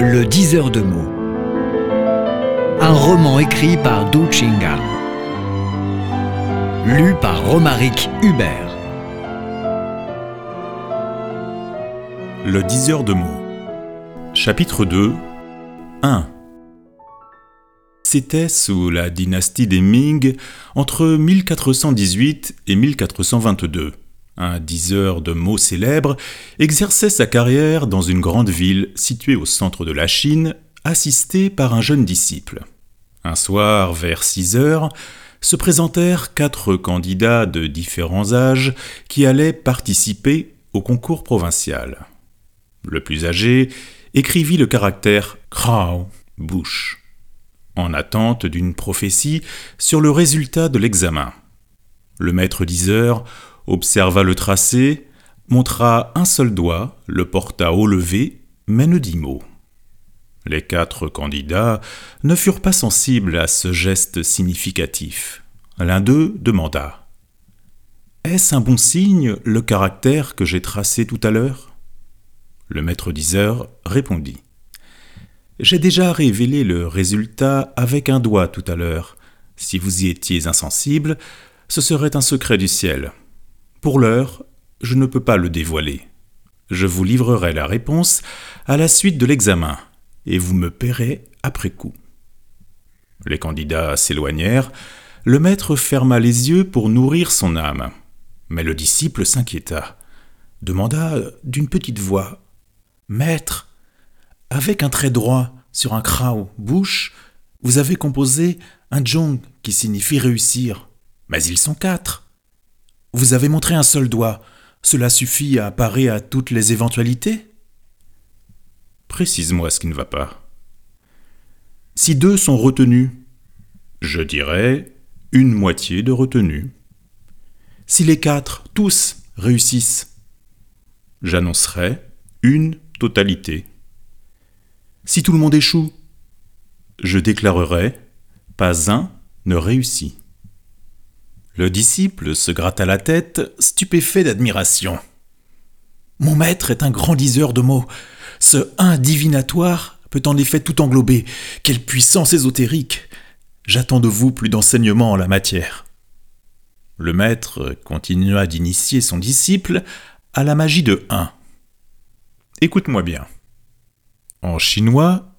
Le diseur de mots. Un roman écrit par Du Chinga. Lu par Romaric Hubert. Le diseur de mots. Chapitre 2 1 C'était sous la dynastie des Ming entre 1418 et 1422 un diseur de mots célèbre, exerçait sa carrière dans une grande ville située au centre de la Chine, assisté par un jeune disciple. Un soir, vers 6 heures, se présentèrent quatre candidats de différents âges qui allaient participer au concours provincial. Le plus âgé écrivit le caractère Krao, bouche, en attente d'une prophétie sur le résultat de l'examen. Le maître diseur observa le tracé, montra un seul doigt, le porta haut levé, mais ne dit mot. Les quatre candidats ne furent pas sensibles à ce geste significatif. L'un d'eux demanda Est-ce un bon signe le caractère que j'ai tracé tout à l'heure? Le maître diseur répondit J'ai déjà révélé le résultat avec un doigt tout à l'heure. Si vous y étiez insensible, ce serait un secret du ciel. Pour l'heure, je ne peux pas le dévoiler. Je vous livrerai la réponse à la suite de l'examen, et vous me paierez après coup. Les candidats s'éloignèrent, le maître ferma les yeux pour nourrir son âme. Mais le disciple s'inquiéta, demanda d'une petite voix Maître, avec un trait droit sur un krao bouche, vous avez composé un jong qui signifie réussir. Mais ils sont quatre. Vous avez montré un seul doigt. Cela suffit à parer à toutes les éventualités Précise-moi ce qui ne va pas. Si deux sont retenus, je dirais une moitié de retenue. Si les quatre, tous, réussissent, j'annoncerai une totalité. Si tout le monde échoue, je déclarerai pas un ne réussit. Le disciple se gratta la tête, stupéfait d'admiration. Mon maître est un grand diseur de mots. Ce un divinatoire peut en effet tout englober. Quelle puissance ésotérique J'attends de vous plus d'enseignements en la matière. Le maître continua d'initier son disciple à la magie de un. Écoute-moi bien. En chinois,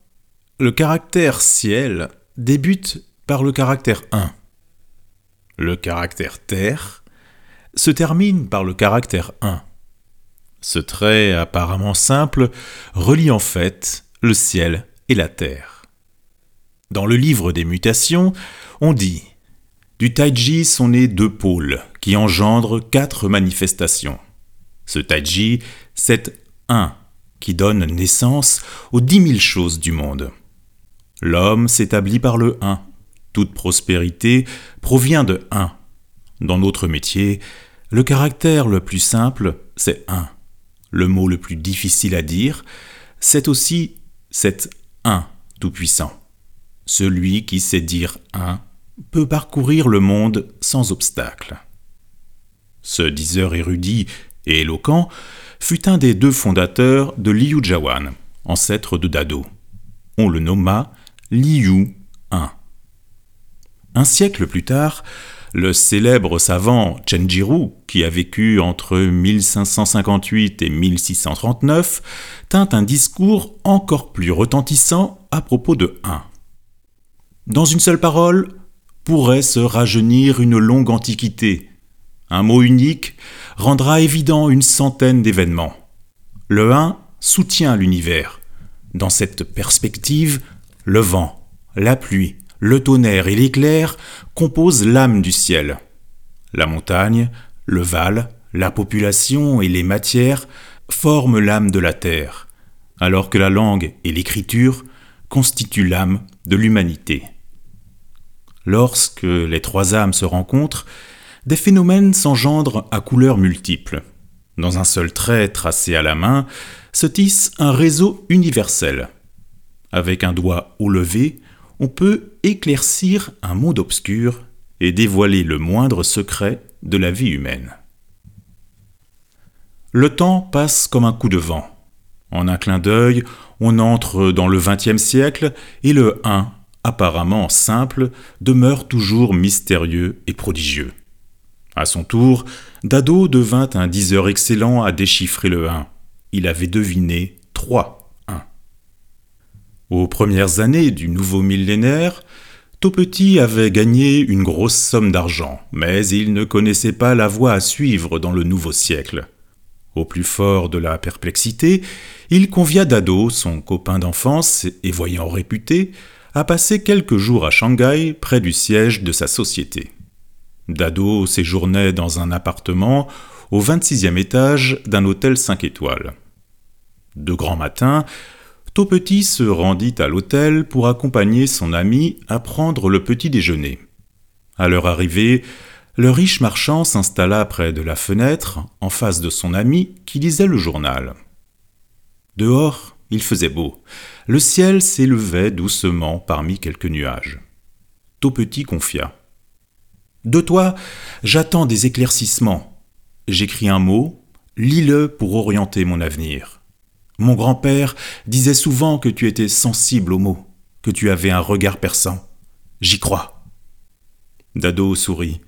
le caractère ciel débute par le caractère 1 le caractère terre, se termine par le caractère 1. Ce trait apparemment simple relie en fait le ciel et la terre. Dans le livre des mutations, on dit Du taiji sont nés deux pôles qui engendrent quatre manifestations. Ce taiji, c'est un qui donne naissance aux dix mille choses du monde. L'homme s'établit par le 1 toute prospérité provient de un. Dans notre métier, le caractère le plus simple, c'est un. Le mot le plus difficile à dire, c'est aussi cet un tout-puissant. Celui qui sait dire un peut parcourir le monde sans obstacle. Ce diseur érudit et éloquent fut un des deux fondateurs de Liu Jawan, ancêtre de Dado. On le nomma Liu I. Un siècle plus tard, le célèbre savant Chenjiru, qui a vécu entre 1558 et 1639, tint un discours encore plus retentissant à propos de 1. Dans une seule parole, pourrait se rajeunir une longue antiquité. Un mot unique rendra évident une centaine d'événements. Le 1 soutient l'univers. Dans cette perspective, le vent, la pluie, le tonnerre et l'éclair composent l'âme du ciel. La montagne, le val, la population et les matières forment l'âme de la terre, alors que la langue et l'écriture constituent l'âme de l'humanité. Lorsque les trois âmes se rencontrent, des phénomènes s'engendrent à couleurs multiples. Dans un seul trait tracé à la main se tisse un réseau universel. Avec un doigt haut levé, on peut éclaircir un monde obscur et dévoiler le moindre secret de la vie humaine. Le temps passe comme un coup de vent. En un clin d'œil, on entre dans le XXe siècle et le 1, apparemment simple, demeure toujours mystérieux et prodigieux. À son tour, Dado devint un diseur excellent à déchiffrer le 1. Il avait deviné 3 1. Aux premières années du nouveau millénaire, Taupetit avait gagné une grosse somme d'argent, mais il ne connaissait pas la voie à suivre dans le nouveau siècle. Au plus fort de la perplexité, il convia Dado, son copain d'enfance et voyant réputé, à passer quelques jours à Shanghai près du siège de sa société. Dado séjournait dans un appartement au 26e étage d'un hôtel 5 étoiles. De grand matin, Taupetit se rendit à l'hôtel pour accompagner son ami à prendre le petit déjeuner. À leur arrivée, le riche marchand s'installa près de la fenêtre, en face de son ami qui lisait le journal. Dehors, il faisait beau. Le ciel s'élevait doucement parmi quelques nuages. Taupetit confia. De toi, j'attends des éclaircissements. J'écris un mot, lis-le pour orienter mon avenir. Mon grand-père disait souvent que tu étais sensible aux mots, que tu avais un regard perçant. J'y crois. Dado sourit.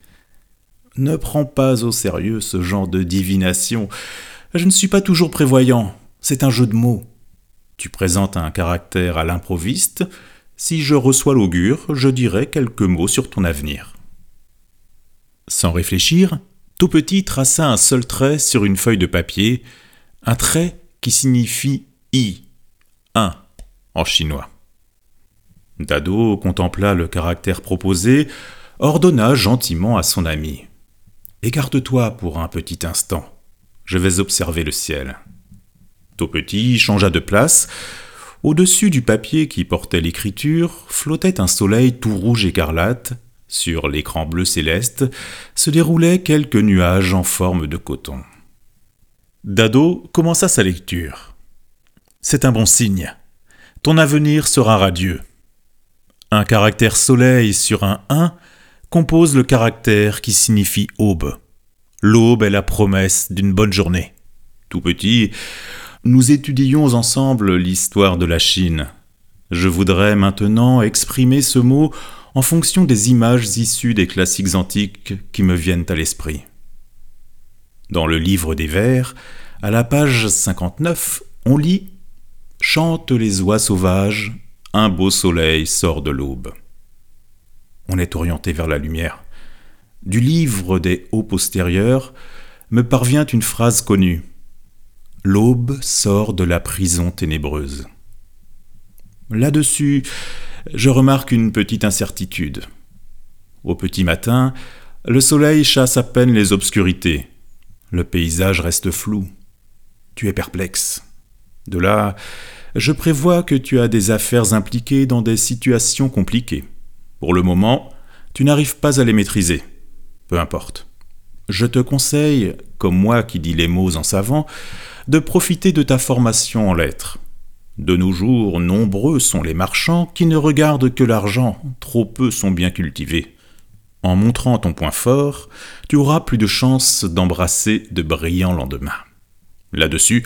Ne prends pas au sérieux ce genre de divination. Je ne suis pas toujours prévoyant. C'est un jeu de mots. Tu présentes un caractère à l'improviste. Si je reçois l'augure, je dirai quelques mots sur ton avenir. Sans réfléchir, tout petit traça un seul trait sur une feuille de papier, un trait qui signifie I, un en chinois. Dado contempla le caractère proposé, ordonna gentiment à son ami. Écarte-toi pour un petit instant. Je vais observer le ciel. Petit changea de place. Au-dessus du papier qui portait l'écriture flottait un soleil tout rouge écarlate. Sur l'écran bleu céleste se déroulaient quelques nuages en forme de coton. Dado commença sa lecture. C'est un bon signe. Ton avenir sera radieux. Un caractère soleil sur un 1 compose le caractère qui signifie aube. L'aube est la promesse d'une bonne journée. Tout petit, nous étudions ensemble l'histoire de la Chine. Je voudrais maintenant exprimer ce mot en fonction des images issues des classiques antiques qui me viennent à l'esprit. Dans le livre des vers, à la page 59, on lit Chantent les oies sauvages, un beau soleil sort de l'aube. On est orienté vers la lumière. Du livre des hauts postérieurs me parvient une phrase connue. L'aube sort de la prison ténébreuse. Là-dessus, je remarque une petite incertitude. Au petit matin, le soleil chasse à peine les obscurités. Le paysage reste flou. Tu es perplexe. De là, je prévois que tu as des affaires impliquées dans des situations compliquées. Pour le moment, tu n'arrives pas à les maîtriser. Peu importe. Je te conseille, comme moi qui dis les mots en savant, de profiter de ta formation en lettres. De nos jours, nombreux sont les marchands qui ne regardent que l'argent, trop peu sont bien cultivés. En montrant ton point fort, tu auras plus de chances d'embrasser de brillants lendemains. Là-dessus,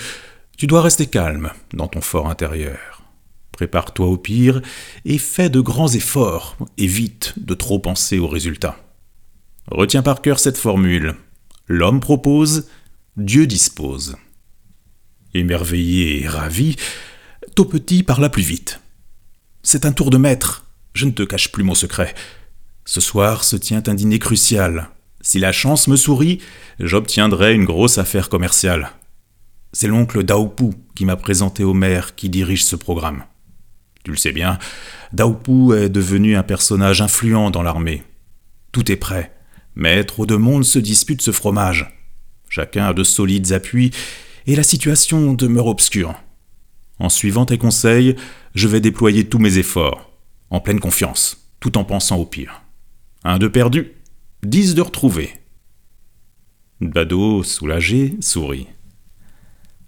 tu dois rester calme dans ton fort intérieur. Prépare-toi au pire et fais de grands efforts, évite de trop penser aux résultats. Retiens par cœur cette formule. L'homme propose, Dieu dispose. Émerveillé et ravi, Taupetit parla plus vite. C'est un tour de maître, je ne te cache plus mon secret. Ce soir se tient un dîner crucial. Si la chance me sourit, j'obtiendrai une grosse affaire commerciale. C'est l'oncle Daopu qui m'a présenté au maire qui dirige ce programme. Tu le sais bien, Daopu est devenu un personnage influent dans l'armée. Tout est prêt, mais trop de monde se dispute ce fromage. Chacun a de solides appuis et la situation demeure obscure. En suivant tes conseils, je vais déployer tous mes efforts, en pleine confiance, tout en pensant au pire. Un de perdu, dix de retrouvé. Bado, soulagé, sourit.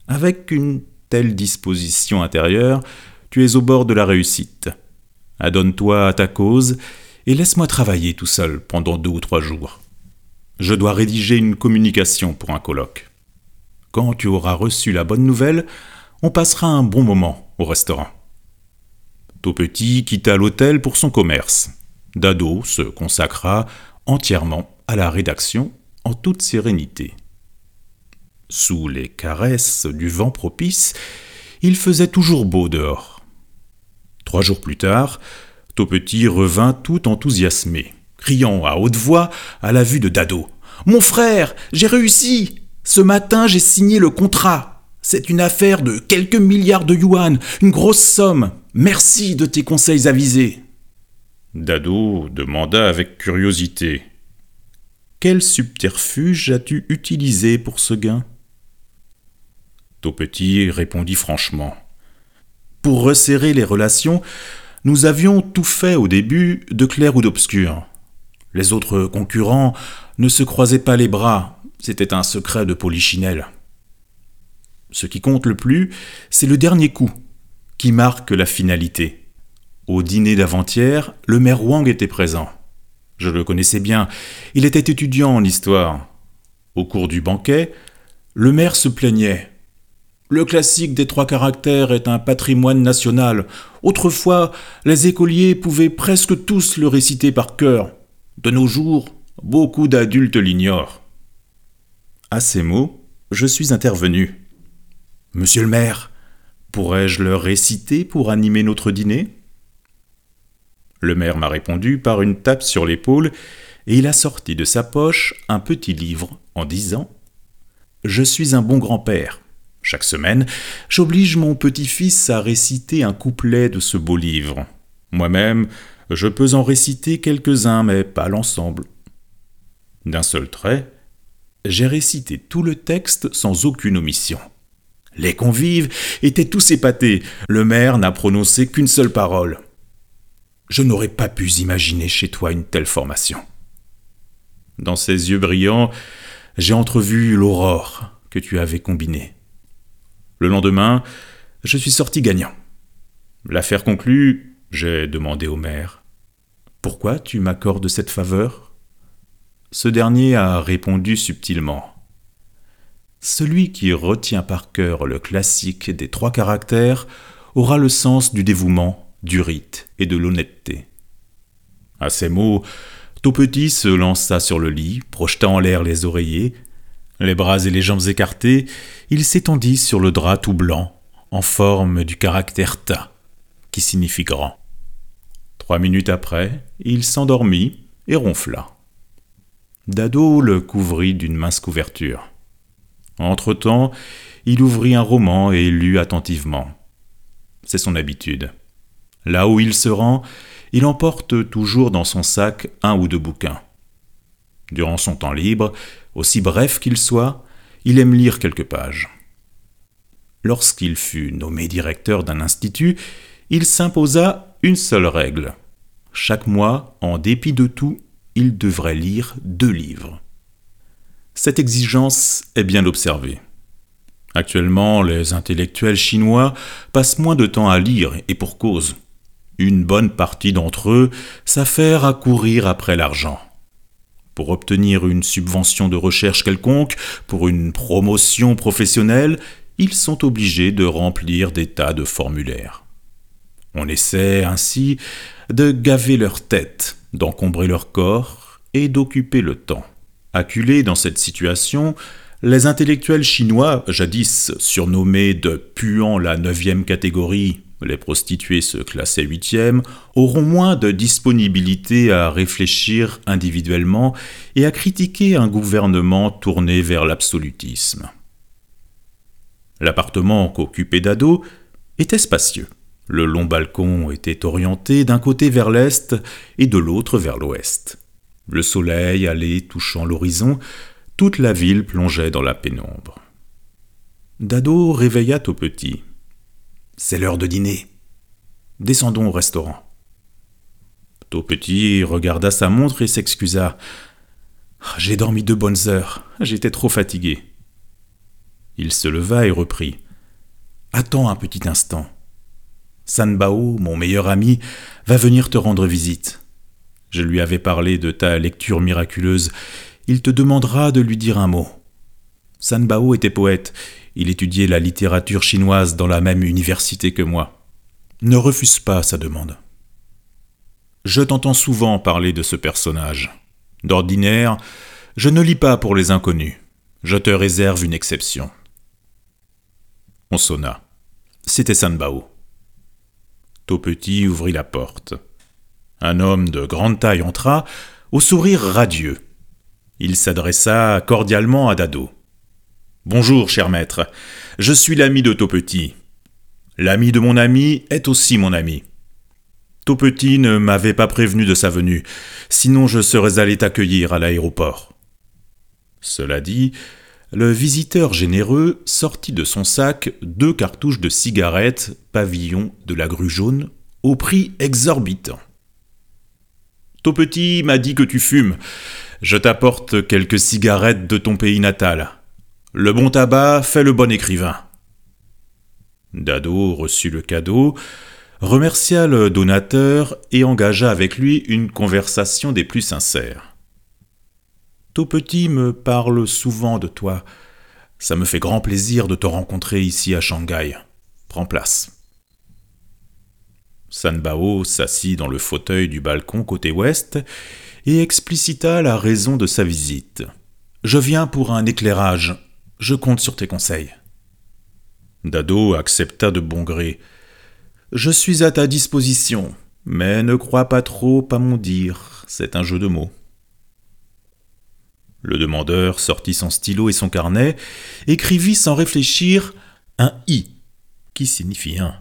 Avec une telle disposition intérieure, tu es au bord de la réussite. Adonne-toi à ta cause et laisse-moi travailler tout seul pendant deux ou trois jours. Je dois rédiger une communication pour un colloque. Quand tu auras reçu la bonne nouvelle, On passera un bon moment au restaurant. Petit quitta l'hôtel pour son commerce. Dado se consacra entièrement à la rédaction en toute sérénité. Sous les caresses du vent propice, il faisait toujours beau dehors. Trois jours plus tard, Petit revint tout enthousiasmé, criant à haute voix à la vue de Dado. Mon frère, j'ai réussi. Ce matin, j'ai signé le contrat. C'est une affaire de quelques milliards de yuan, une grosse somme. Merci de tes conseils avisés. Dado demanda avec curiosité. Quel subterfuge as-tu utilisé pour ce gain? Taupetit répondit franchement. Pour resserrer les relations, nous avions tout fait au début de clair ou d'obscur. Les autres concurrents ne se croisaient pas les bras, c'était un secret de polichinelle. Ce qui compte le plus, c'est le dernier coup, qui marque la finalité. Au dîner d'avant-hier, le maire Wang était présent. Je le connaissais bien, il était étudiant en histoire. Au cours du banquet, le maire se plaignait. Le classique des trois caractères est un patrimoine national. Autrefois, les écoliers pouvaient presque tous le réciter par cœur. De nos jours, beaucoup d'adultes l'ignorent. À ces mots, je suis intervenu. Monsieur le maire, pourrais-je le réciter pour animer notre dîner? Le maire m'a répondu par une tape sur l'épaule et il a sorti de sa poche un petit livre en disant Je suis un bon grand-père. Chaque semaine, j'oblige mon petit-fils à réciter un couplet de ce beau livre. Moi-même, je peux en réciter quelques-uns, mais pas l'ensemble. D'un seul trait, j'ai récité tout le texte sans aucune omission. Les convives étaient tous épatés. Le maire n'a prononcé qu'une seule parole. Je n'aurais pas pu imaginer chez toi une telle formation. Dans ses yeux brillants, j'ai entrevu l'aurore que tu avais combinée. Le lendemain, je suis sorti gagnant. L'affaire conclue, j'ai demandé au maire Pourquoi tu m'accordes cette faveur? Ce dernier a répondu subtilement Celui qui retient par cœur le classique des trois caractères aura le sens du dévouement, du rite et de l'honnêteté. À ces mots, tout petit se lança sur le lit, projeta en l'air les oreillers, les bras et les jambes écartés, il s'étendit sur le drap tout blanc, en forme du caractère ta, qui signifie grand. Trois minutes après, il s'endormit et ronfla. Dado le couvrit d'une mince couverture. Entre-temps, il ouvrit un roman et lut attentivement. C'est son habitude. Là où il se rend, il emporte toujours dans son sac un ou deux bouquins. Durant son temps libre, aussi bref qu'il soit, il aime lire quelques pages. Lorsqu'il fut nommé directeur d'un institut, il s'imposa une seule règle. Chaque mois, en dépit de tout, il devrait lire deux livres. Cette exigence est bien observée. Actuellement, les intellectuels chinois passent moins de temps à lire, et pour cause. Une bonne partie d'entre eux s'affairent à courir après l'argent pour obtenir une subvention de recherche quelconque, pour une promotion professionnelle, ils sont obligés de remplir des tas de formulaires. On essaie ainsi de gaver leur tête, d'encombrer leur corps et d'occuper le temps. Acculés dans cette situation, les intellectuels chinois, jadis surnommés de puant la neuvième catégorie les prostituées se classaient huitième, auront moins de disponibilité à réfléchir individuellement et à critiquer un gouvernement tourné vers l'absolutisme. L'appartement qu'occupait Dado était spacieux. Le long balcon était orienté d'un côté vers l'est et de l'autre vers l'ouest. Le soleil allait touchant l'horizon, toute la ville plongeait dans la pénombre. Dado réveilla au petit. C'est l'heure de dîner. Descendons au restaurant. Tout petit regarda sa montre et s'excusa. J'ai dormi deux bonnes heures, j'étais trop fatigué. Il se leva et reprit. Attends un petit instant. Sanbao, mon meilleur ami, va venir te rendre visite. Je lui avais parlé de ta lecture miraculeuse. Il te demandera de lui dire un mot. Sanbao était poète. Il étudiait la littérature chinoise dans la même université que moi. Ne refuse pas sa demande. Je t'entends souvent parler de ce personnage. D'ordinaire, je ne lis pas pour les inconnus. Je te réserve une exception. On sonna. C'était Sanbao. Petit ouvrit la porte. Un homme de grande taille entra, au sourire radieux. Il s'adressa cordialement à Dado. Bonjour, cher maître. Je suis l'ami de Petit. L'ami de mon ami est aussi mon ami. Petit ne m'avait pas prévenu de sa venue, sinon je serais allé t'accueillir à l'aéroport. Cela dit, le visiteur généreux sortit de son sac deux cartouches de cigarettes pavillon de la grue jaune au prix exorbitant. Petit m'a dit que tu fumes. Je t'apporte quelques cigarettes de ton pays natal. Le bon tabac fait le bon écrivain. Dado reçut le cadeau, remercia le donateur et engagea avec lui une conversation des plus sincères. Petit me parle souvent de toi. Ça me fait grand plaisir de te rencontrer ici à Shanghai. Prends place. Sanbao s'assit dans le fauteuil du balcon côté ouest et explicita la raison de sa visite. Je viens pour un éclairage. Je compte sur tes conseils. Dado accepta de bon gré. Je suis à ta disposition, mais ne crois pas trop à mon dire, c'est un jeu de mots. Le demandeur sortit son stylo et son carnet, écrivit sans réfléchir un I, qui signifie un.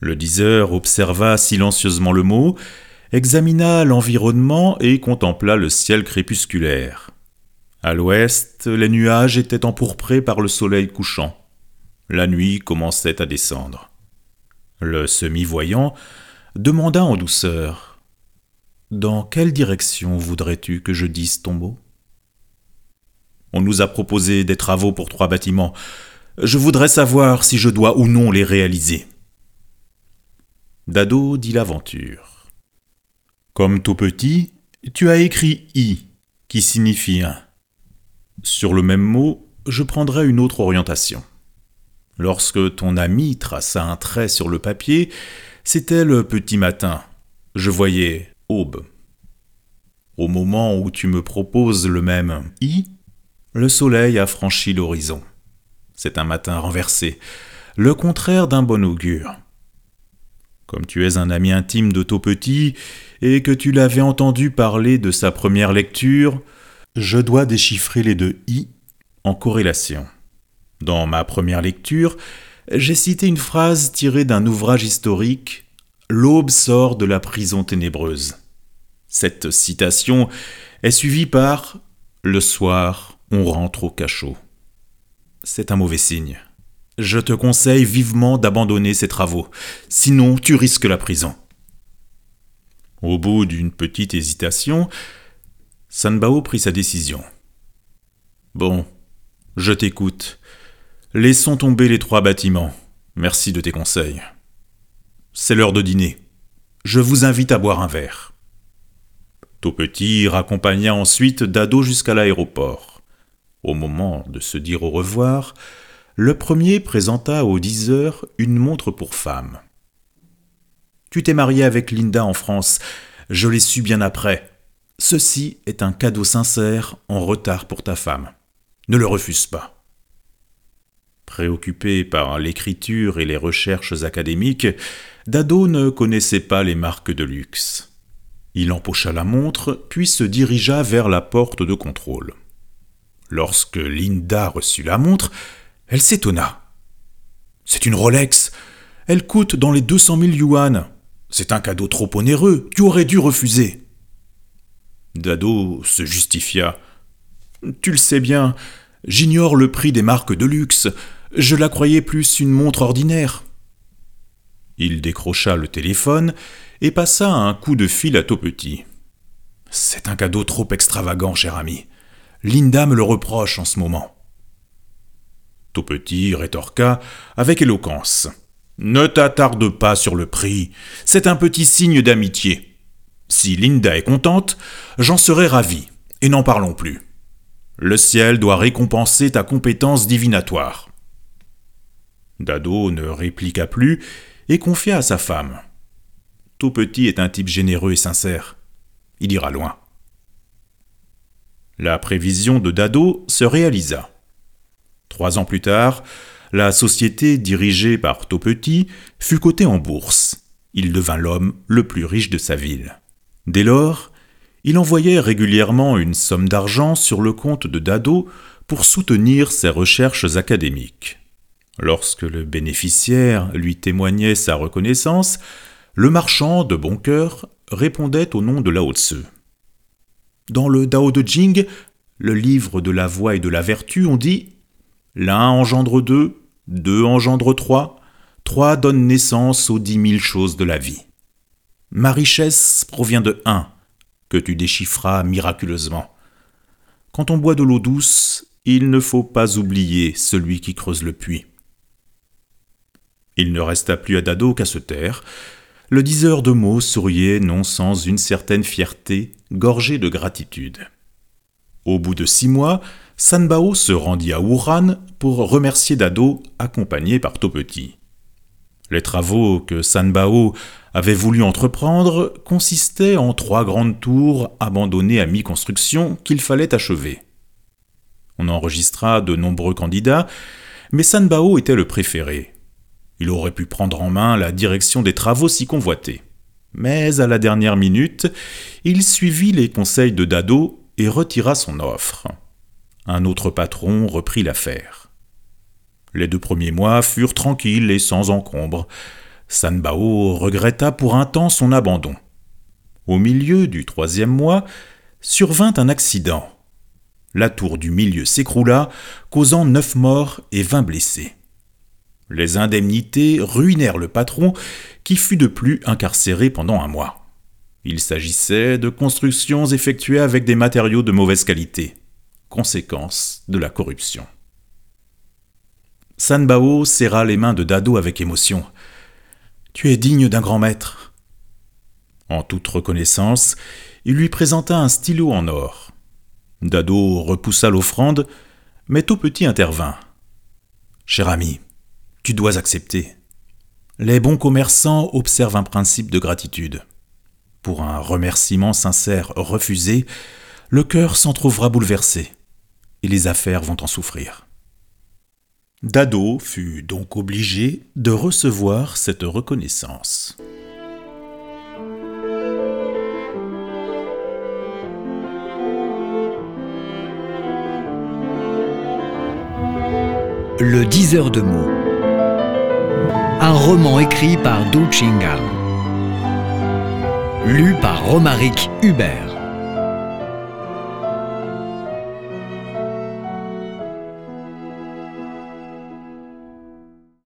Le diseur observa silencieusement le mot, examina l'environnement et contempla le ciel crépusculaire. À l'ouest, les nuages étaient empourprés par le soleil couchant. La nuit commençait à descendre. Le semi-voyant demanda en douceur Dans quelle direction voudrais-tu que je dise ton mot? On nous a proposé des travaux pour trois bâtiments. Je voudrais savoir si je dois ou non les réaliser. Dado dit l'aventure. Comme tout petit, tu as écrit I, qui signifie un. Sur le même mot, je prendrai une autre orientation. Lorsque ton ami traça un trait sur le papier, c'était le petit matin. Je voyais aube. Au moment où tu me proposes le même I, le soleil a franchi l'horizon. C'est un matin renversé, le contraire d'un bon augure. Comme tu es un ami intime de Petit et que tu l'avais entendu parler de sa première lecture, je dois déchiffrer les deux i en corrélation. Dans ma première lecture, j'ai cité une phrase tirée d'un ouvrage historique L'aube sort de la prison ténébreuse. Cette citation est suivie par Le soir, on rentre au cachot. C'est un mauvais signe. Je te conseille vivement d'abandonner ces travaux, sinon tu risques la prison. Au bout d'une petite hésitation, Sanbao prit sa décision. Bon, je t'écoute. Laissons tomber les trois bâtiments. Merci de tes conseils. C'est l'heure de dîner. Je vous invite à boire un verre. Petit raccompagna ensuite Dado jusqu'à l'aéroport. Au moment de se dire au revoir, le premier présenta au diseur une montre pour femme. Tu t'es marié avec Linda en France, je l'ai su bien après. Ceci est un cadeau sincère en retard pour ta femme. Ne le refuse pas. Préoccupé par l'écriture et les recherches académiques, Dado ne connaissait pas les marques de luxe. Il empocha la montre, puis se dirigea vers la porte de contrôle. Lorsque Linda reçut la montre, elle s'étonna. C'est une Rolex. Elle coûte dans les deux cent mille yuan. C'est un cadeau trop onéreux. Tu aurais dû refuser. Dado se justifia. Tu le sais bien, j'ignore le prix des marques de luxe. Je la croyais plus une montre ordinaire. Il décrocha le téléphone et passa un coup de fil à Petit. C'est un cadeau trop extravagant, cher ami. Linda me le reproche en ce moment. Petit rétorqua avec éloquence. Ne t'attarde pas sur le prix, c'est un petit signe d'amitié. Si Linda est contente, j'en serai ravi, et n'en parlons plus. Le ciel doit récompenser ta compétence divinatoire. Dado ne répliqua plus et confia à sa femme. Tout petit est un type généreux et sincère. Il ira loin. La prévision de Dado se réalisa. Trois ans plus tard, la société dirigée par Taupetit fut cotée en bourse. Il devint l'homme le plus riche de sa ville. Dès lors, il envoyait régulièrement une somme d'argent sur le compte de Dado pour soutenir ses recherches académiques. Lorsque le bénéficiaire lui témoignait sa reconnaissance, le marchand de bon cœur répondait au nom de Lao Tzu. Dans le Dao de Jing, le livre de la voie et de la vertu, on dit L'un engendre deux, deux engendre trois, trois donnent naissance aux dix mille choses de la vie. Ma richesse provient de un, que tu déchiffras miraculeusement. Quand on boit de l'eau douce, il ne faut pas oublier celui qui creuse le puits. Il ne resta plus à Dado qu'à se taire. Le diseur de mots souriait non sans une certaine fierté, gorgée de gratitude. Au bout de six mois, Sanbao se rendit à Wuhan pour remercier Dado, accompagné par Topeti. Les travaux que Sanbao avait voulu entreprendre consistaient en trois grandes tours abandonnées à mi-construction qu'il fallait achever. On enregistra de nombreux candidats, mais Sanbao était le préféré. Il aurait pu prendre en main la direction des travaux si convoités. Mais à la dernière minute, il suivit les conseils de Dado et retira son offre. Un autre patron reprit l'affaire. Les deux premiers mois furent tranquilles et sans encombre. Sanbao regretta pour un temps son abandon. Au milieu du troisième mois, survint un accident. La tour du milieu s'écroula, causant neuf morts et vingt blessés. Les indemnités ruinèrent le patron, qui fut de plus incarcéré pendant un mois. Il s'agissait de constructions effectuées avec des matériaux de mauvaise qualité, conséquence de la corruption. Sanbao serra les mains de Dado avec émotion. Tu es digne d'un grand maître. En toute reconnaissance, il lui présenta un stylo en or. Dado repoussa l'offrande, mais tout petit intervint. Cher ami, tu dois accepter. Les bons commerçants observent un principe de gratitude. Pour un remerciement sincère refusé, le cœur s'en trouvera bouleversé, et les affaires vont en souffrir. Dado fut donc obligé de recevoir cette reconnaissance. Le diseur de mots un roman écrit par Du Chingal. Lu par Romaric Hubert.